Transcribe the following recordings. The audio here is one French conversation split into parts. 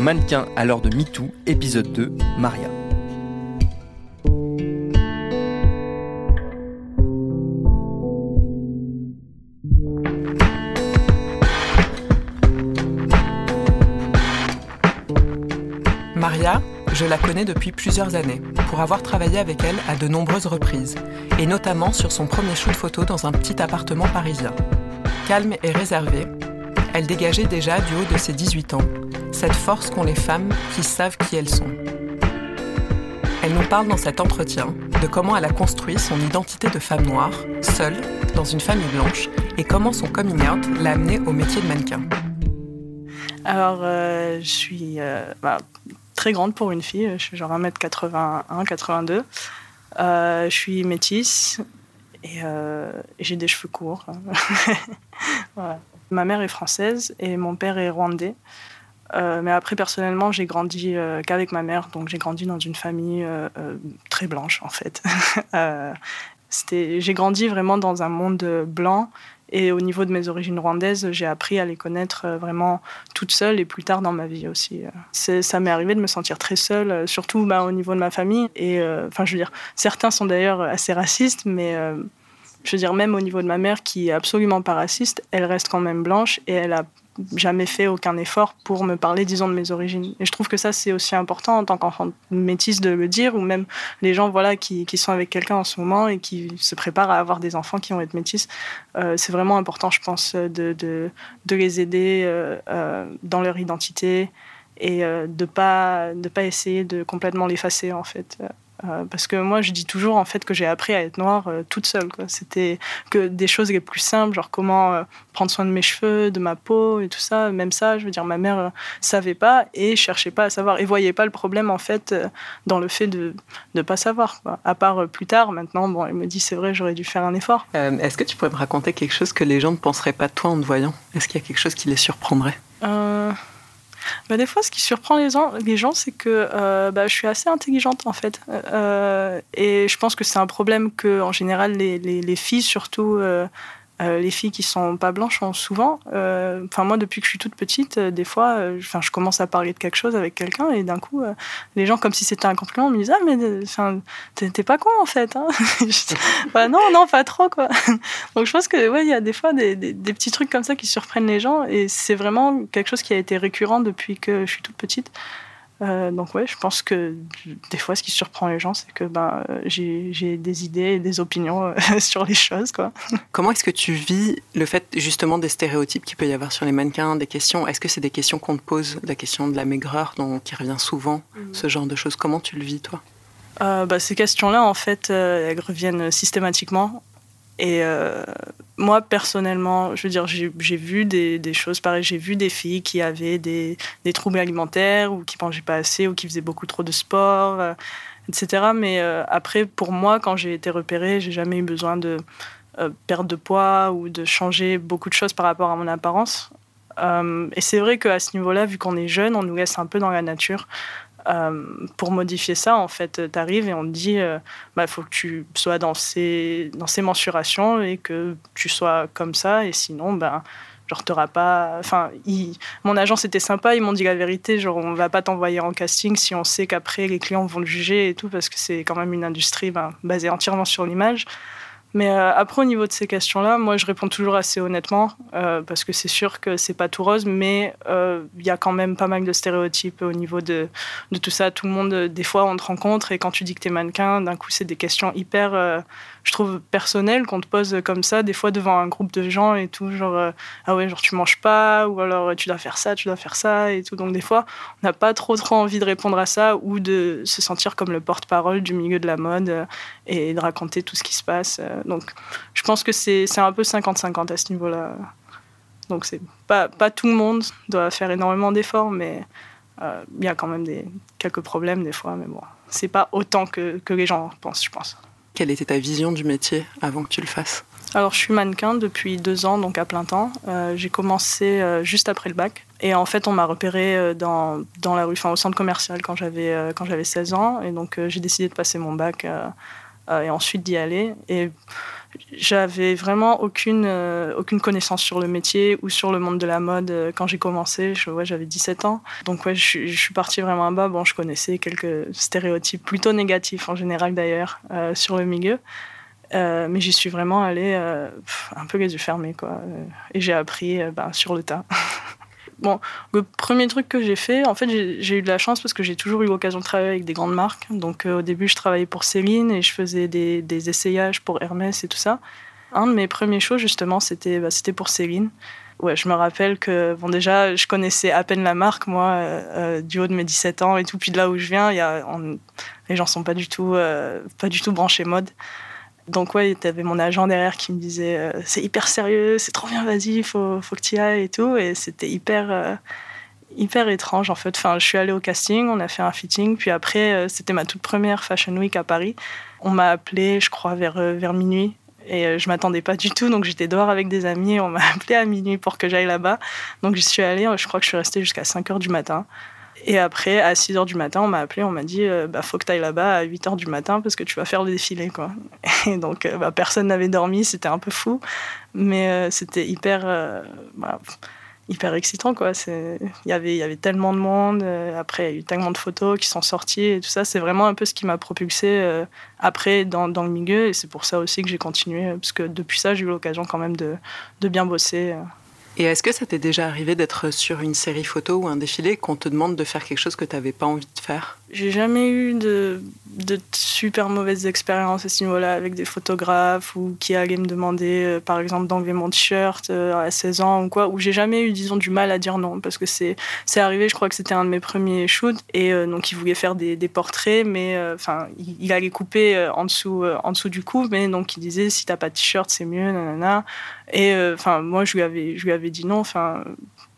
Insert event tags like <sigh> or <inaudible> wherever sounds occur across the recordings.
Mannequin à l'heure de MeToo, épisode 2, Maria. Maria, je la connais depuis plusieurs années, pour avoir travaillé avec elle à de nombreuses reprises, et notamment sur son premier shoot photo dans un petit appartement parisien. Calme et réservée, elle dégageait déjà du haut de ses 18 ans cette force qu'ont les femmes qui savent qui elles sont. Elle nous parle dans cet entretien de comment elle a construit son identité de femme noire, seule, dans une famille blanche, et comment son coming out l'a amenée au métier de mannequin. Alors, euh, je suis euh, bah, très grande pour une fille, je suis genre 1m81, 82. Euh, je suis métisse et, j'ai des cheveux courts. <laughs> Ma mère est française et mon père est rwandais. Euh, mais après, personnellement, j'ai grandi euh, qu'avec ma mère, donc j'ai grandi dans une famille euh, très blanche, en fait. <laughs> j'ai grandi vraiment dans un monde blanc, et au niveau de mes origines rwandaises, j'ai appris à les connaître vraiment toute seule, et plus tard dans ma vie aussi. ça m'est arrivé de me sentir très seule, surtout bah, au niveau de ma famille. Enfin, je veux dire, certains sont d'ailleurs assez racistes, mais je veux dire, même au niveau de ma mère, qui est absolument pas raciste, elle reste quand même blanche et elle a jamais fait aucun effort pour me parler, disons, de mes origines. Et je trouve que ça, c'est aussi important en tant qu'enfant métisse de le dire, ou même les gens voilà, qui, qui sont avec quelqu'un en ce moment et qui se préparent à avoir des enfants qui vont être métisses. Euh, c'est vraiment important, je pense, de, de, les aider euh, euh, dans leur identité et de ne pas, de pas essayer de complètement l'effacer, en fait. Euh, parce que moi, je dis toujours en fait que j'ai appris à être noire euh, toute seule. C'était que des choses les plus simples, genre comment euh, prendre soin de mes cheveux, de ma peau et tout ça. Même ça, je veux dire, ma mère savait pas et cherchait pas à savoir et voyait pas le problème en fait dans le fait de ne pas savoir. À part plus tard, maintenant, bon, elle me dit c'est vrai, j'aurais dû faire un effort. Est-ce que tu pourrais me raconter quelque chose que les gens ne penseraient pas de toi en te voyant? Est-ce qu'il y a quelque chose qui les surprendrait? Bah, des fois, ce qui surprend les gens, les gens c'est que euh, bah, je suis assez intelligente en fait. Euh, et je pense que c'est un problème que, en général, les, les filles, surtout, euh, euh, les filles qui sont pas blanches ont souvent, euh, enfin moi depuis que je suis toute petite, euh, des fois, enfin je commence à parler de quelque chose avec quelqu'un et d'un coup, les gens comme si c'était un compliment me disent ah mais t'es pas con en fait, hein <laughs> bah, non non pas trop quoi. <laughs> Donc je pense que ouais il y a des fois des, des, des, petits trucs comme ça qui surprennent les gens et c'est vraiment quelque chose qui a été récurrent depuis que je suis toute petite. Euh, donc ouais, je pense que des fois, ce qui surprend les gens, c'est que ben, j'ai des idées et des opinions euh, <laughs> sur les choses. Quoi. <laughs> Comment est-ce que tu vis le fait justement des stéréotypes qu'il peut y avoir sur les mannequins, des questions? Est-ce que c'est des questions qu'on te pose, la question de la maigreur dont, qui revient souvent, mm. ce genre de choses? Comment tu le vis toi? Euh, bah, ces questions-là, en fait, elles reviennent systématiquement. Et euh, moi, personnellement, je veux dire, j'ai vu des, choses pareilles. J'ai vu des filles qui avaient des, des, troubles alimentaires ou qui mangeaient pas assez ou qui faisaient beaucoup trop de sport, euh, etc. Mais euh, après, pour moi, quand j'ai été repérée, j'ai jamais eu besoin de perdre de poids ou de changer beaucoup de choses par rapport à mon apparence. et c'est vrai qu'à ce niveau-là, vu qu'on est jeune, on nous laisse un peu dans la nature. Euh, pour modifier ça, en fait, tu arrives et on te dit il euh, bah, faut que tu sois dans ces, dans ces mensurations et que tu sois comme ça, et sinon, ben. Genre, t'auras pas. Enfin, mon agence était sympa, ils m'ont dit la vérité, genre, on va pas t'envoyer en casting si on sait qu'après les clients vont le juger et tout, parce que c'est quand même une industrie ben, basée entièrement sur l'image. Mais euh, après, au niveau de ces questions-là, moi, je réponds toujours assez honnêtement, euh, parce que c'est sûr que c'est pas tout rose, mais euh, il y a quand même pas mal de stéréotypes au niveau de, de, tout ça. Tout le monde, des fois, on te rencontre et quand tu dis que tu es mannequin, d'un coup, c'est des questions hyper, je trouve, personnelles qu'on te pose comme ça, des fois devant un groupe de gens et tout, genre, ah ouais, genre, tu manges pas, ou alors tu dois faire ça, tu dois faire ça et tout. Donc, des fois, on n'a pas trop, trop envie de répondre à ça ou de se sentir comme le porte-parole du milieu de la mode et de raconter tout ce qui se passe donc, je pense que c'est un peu 50-50 à ce niveau-là. Donc, c'est pas, pas tout le monde doit faire énormément d'efforts, mais il y a quand même des, quelques problèmes des fois. Mais bon, c'est pas autant que, que les gens pensent, je pense. Quelle était ta vision du métier avant que tu le fasses? Alors, je suis mannequin depuis deux ans, donc à plein temps. Euh, j'ai commencé euh, juste après le bac. Et en fait, on m'a repéré euh, dans, dans, la rue, enfin, au centre commercial quand j'avais, quand j'avais 16 ans. Et donc, j'ai décidé de passer mon bac et ensuite d'y aller. Et j'avais vraiment aucune, aucune connaissance sur le métier ou sur le monde de la mode quand j'ai commencé. Je, ouais, j'avais 17 ans. Donc, ouais, je, suis partie vraiment à bas. Bon, je connaissais quelques stéréotypes plutôt négatifs en général d'ailleurs sur le milieu. Euh, mais j'y suis vraiment allée euh, un peu les yeux fermés, quoi. Euh, et j'ai appris ben, sur le tas. <laughs> bon, le premier truc que j'ai fait, en fait, j'ai eu de la chance parce que j'ai toujours eu l'occasion de travailler avec des grandes marques. Donc, au début, je travaillais pour Céline et je faisais des, des, essayages pour Hermès et tout ça. Un de mes premiers shows, justement, c'était bah, pour Céline. Ouais, je me rappelle que, bon, déjà, je connaissais à peine la marque, moi, du haut de mes 17 ans et tout. Puis de là où je viens, y a, les gens sont pas du tout, pas du tout branchés mode. Donc ouais, tu avais mon agent derrière qui me disait euh, c'est hyper sérieux, c'est trop bien, vas-y, faut, faut que tu y ailles et tout. Et c'était hyper, euh, hyper étrange en fait. Enfin, je suis allée au casting, on a fait un fitting, puis après, euh, c'était ma toute première Fashion Week à Paris. On m'a appelé, je crois, vers, vers minuit. Et je m'attendais pas du tout, donc j'étais dehors avec des amis. On m'a <laughs> appelé à minuit pour que j'aille là-bas. Donc j'y suis allée, je crois que je suis restée jusqu'à 5 heures du matin. Et après, à 6 h du matin, on m'a appelé, on m'a dit euh, bah, faut que tu ailles là-bas à 8 h du matin parce que tu vas faire le défilé. Quoi. <laughs> Et donc, euh, bah, personne n'avait dormi, c'était un peu fou, mais euh, c'était hyper, bah, hyper excitant. Quoi. Il, y avait, il y avait tellement de monde, après, il y a eu tellement de photos qui sont sorties et tout ça. C'est vraiment un peu ce qui m'a propulsé après dans, le milieu et c'est pour ça aussi que j'ai continué, parce que depuis ça, j'ai eu l'occasion quand même de bien bosser. Et est-ce que ça t'est déjà arrivé d'être sur une série photo ou un défilé qu'on te demande de faire quelque chose que tu n'avais pas envie de faire? J'ai jamais eu de, de, super mauvaises expériences à ce niveau-là avec des photographes ou qui allaient me demander, euh, par exemple, d'enlever mon t-shirt euh, à 16 ans ou quoi, où j'ai jamais eu, disons, du mal à dire non parce que c'est arrivé, je crois que c'était un de mes premiers shoots et euh, donc il voulait faire des, des portraits, mais enfin, il, allait couper en, dessous, en dessous du cou, mais donc il disait si t'as pas de t-shirt, c'est mieux, nanana. Et enfin, moi, je lui avais, je lui avais dit non. Enfin,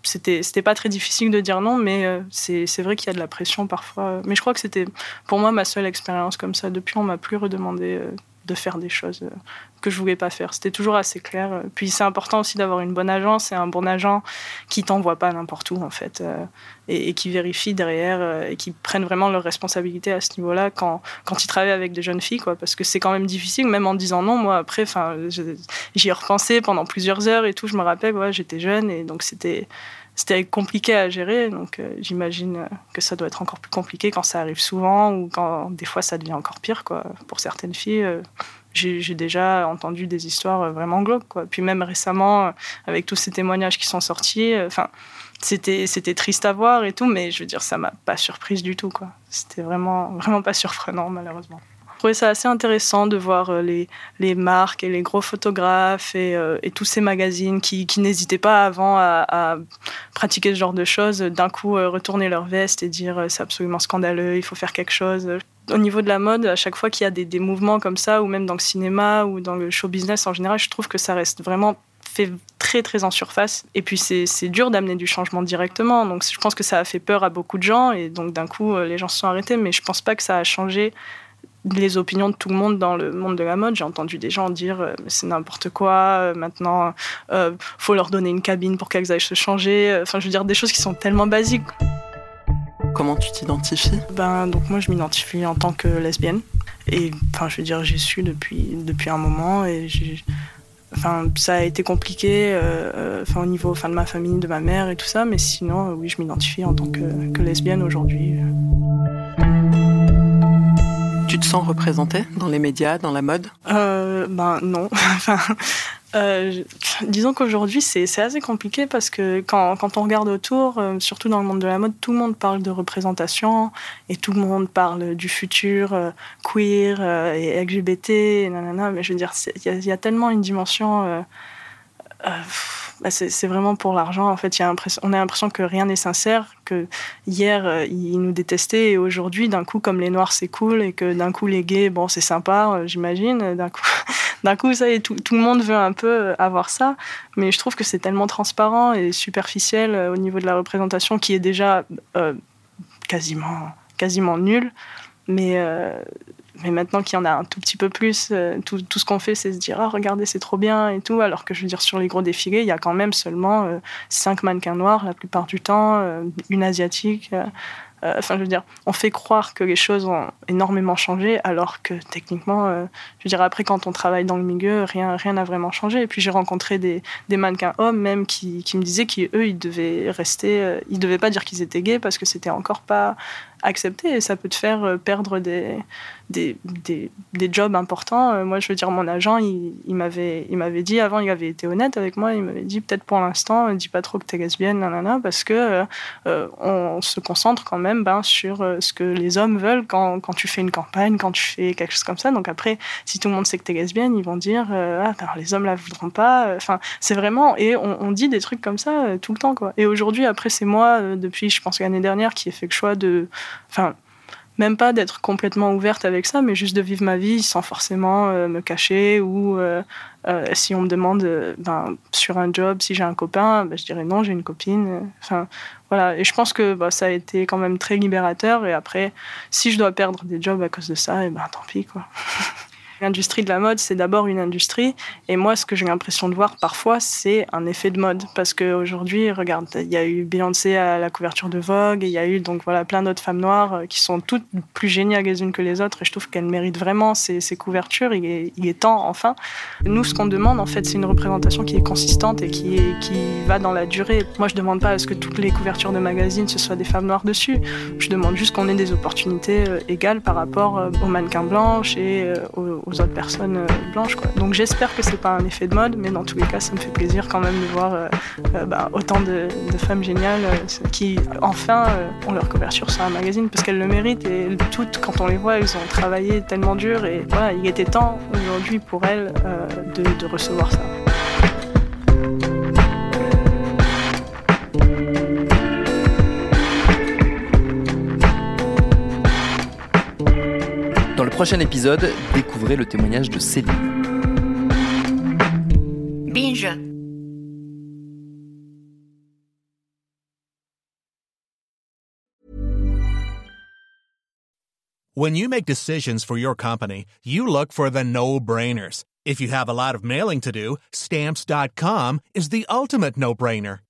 c'était, c'était pas très difficile de dire non, mais euh, c'est, vrai qu'il y a de la pression parfois. Mais je crois que c'était pour moi ma seule expérience comme ça. Depuis, on m'a plus redemandé euh, de faire des choses euh, que je voulais pas faire. C'était toujours assez clair. Puis c'est important aussi d'avoir une bonne agence et un bon agent qui t'envoie pas n'importe où en fait euh, et, qui vérifie derrière euh, et qui prennent vraiment leurs responsabilités à ce niveau-là quand quand ils travaillent avec des jeunes filles quoi parce que c'est quand même difficile même en disant non moi après enfin j'y ai repensé pendant plusieurs heures et tout je me rappelle ouais, j'étais jeune et donc c'était c'était compliqué à gérer, donc j'imagine que ça doit être encore plus compliqué quand ça arrive souvent ou quand des fois ça devient encore pire quoi. Pour certaines filles, j'ai déjà entendu des histoires euh, vraiment glauques. Quoi. Puis même récemment, euh, avec tous ces témoignages qui sont sortis, euh, enfin, c'était c'était triste à voir et tout, mais je veux dire, ça m'a pas surprise du tout. C'était vraiment, vraiment pas surprenant, malheureusement. Je trouvais ça assez intéressant de voir les, les marques et les gros photographes et, et tous ces magazines qui, n'hésitaient pas avant à, pratiquer ce genre de choses, d'un coup retourner leur veste et dire c'est absolument scandaleux, il faut faire quelque chose au niveau de la mode, à chaque fois qu'il y a des, mouvements comme ça, ou même dans le cinéma ou dans le show business en général, je trouve que ça reste vraiment fait très très en surface. Et puis c'est dur d'amener du changement directement. Donc je pense que ça a fait peur à beaucoup de gens et donc d'un coup euh, les gens se sont arrêtés. Mais je pense pas que ça a changé les opinions de tout le monde dans le monde de la mode. J'ai entendu des gens dire euh, c'est n'importe quoi, euh, maintenant euh, faut leur donner une cabine pour qu'elles aillent se changer. Enfin je veux dire des choses qui sont tellement basiques. Comment tu t'identifies? Ben donc moi je m'identifie en tant que lesbienne et enfin je veux dire j'ai su depuis depuis un moment et enfin ça a été compliqué euh, enfin au niveau enfin de ma famille de ma mère et tout ça mais sinon oui je m'identifie en tant que, que lesbienne aujourd'hui. Tu te sens représentée dans les médias, dans la mode? Euh, Ben non. <laughs> euh, disons qu'aujourd'hui, c'est assez compliqué parce que quand, on regarde autour, euh, surtout dans le monde de la mode, tout le monde parle de représentation et tout le monde parle du futur queer et LGBT, nanana, mais je veux dire, il y, a tellement une dimension bah, c'est vraiment pour l'argent. En fait, on a l'impression que rien n'est sincère, que hier, euh, ils nous détestaient et aujourd'hui, d'un coup, comme les Noirs, c'est cool et que d'un coup, les gays, bon, c'est sympa, euh, j'imagine. D'un coup, <laughs> coup, ça y est, tout, le monde veut un peu avoir ça. Mais je trouve que c'est tellement transparent et superficiel au niveau de la représentation qui est déjà quasiment, quasiment nul. Mais mais maintenant qu'il y en a un tout petit peu plus, euh, tout, tout, ce qu'on fait, c'est se dire ah regardez c'est trop bien et tout. Alors que je veux dire sur les gros défilés, il y a quand même seulement euh, cinq mannequins noirs la plupart du temps, euh, une asiatique. Enfin, je veux dire, on fait croire que les choses ont énormément changé, alors que techniquement, je veux dire, après, quand on travaille dans le milieu, rien n'a vraiment changé. Et puis, j'ai rencontré des, mannequins hommes, même, qui, me disaient qu'eux, ils devaient rester, ils devaient pas dire qu'ils étaient gays parce que c'était encore pas accepté et ça peut te faire perdre des, des, des, des, jobs importants. Euh, moi, je veux dire, mon agent, il, il m'avait dit, avant, il avait été honnête avec moi, il m'avait dit, peut-être pour l'instant, dis pas trop que tu es lesbienne, nanana, parce que euh, euh, on se concentre quand même ben, sur ce que les hommes veulent quand, quand, tu fais une campagne, quand tu fais quelque chose comme ça. Donc après, si tout le monde sait que tu es lesbienne, ils vont dire, ah, ben, les hommes la voudront pas. Enfin, c'est vraiment, et on, on, dit des trucs comme ça tout le temps, quoi. Et aujourd'hui, après, c'est moi, depuis, je pense, l'année dernière, qui ai fait le choix de, enfin, même pas d'être complètement ouverte avec ça, mais juste de vivre ma vie sans forcément euh, me cacher ou euh, euh, si on me demande ben, sur un job si j'ai un copain, ben, je dirais non, j'ai une copine. Enfin, voilà. Et je pense que bah, ça a été quand même très libérateur. Et après, si je dois perdre des jobs à cause de ça, et eh ben tant pis quoi. <laughs> L'industrie de la mode, c'est d'abord une industrie. Et moi, ce que j'ai l'impression de voir parfois, c'est un effet de mode. Parce qu'aujourd'hui, regarde, il y a eu Beyoncé à la couverture de Vogue, il y a eu donc voilà plein d'autres femmes noires euh, qui sont toutes plus géniales les unes que les autres. Et je trouve qu'elles méritent vraiment ces, couvertures. Il est, temps, enfin. Nous, ce qu'on demande, en fait, c'est une représentation qui est consistante et qui, va dans la durée. Moi, je demande pas à ce que toutes les couvertures de magazines, ce soient des femmes noires dessus. Je demande juste qu'on ait des opportunités euh, égales par rapport euh, aux mannequins blanches et aux autres personnes euh, blanches. Quoi. Donc j'espère que c'est pas un effet de mode, mais dans tous les cas, ça me fait plaisir quand même de voir euh, euh, bah, autant de, femmes géniales qui enfin ont leur couverture sur un magazine parce qu'elles le méritent et toutes, quand on les voit, elles ont travaillé tellement dur et voilà, il était temps aujourd'hui pour elles de recevoir ça. Prochain épisode, découvrez le témoignage de Céline. Binge. When you make decisions for your company, you look for the no-brainers. If you have a lot of mailing to do, stamps.com is the ultimate no-brainer.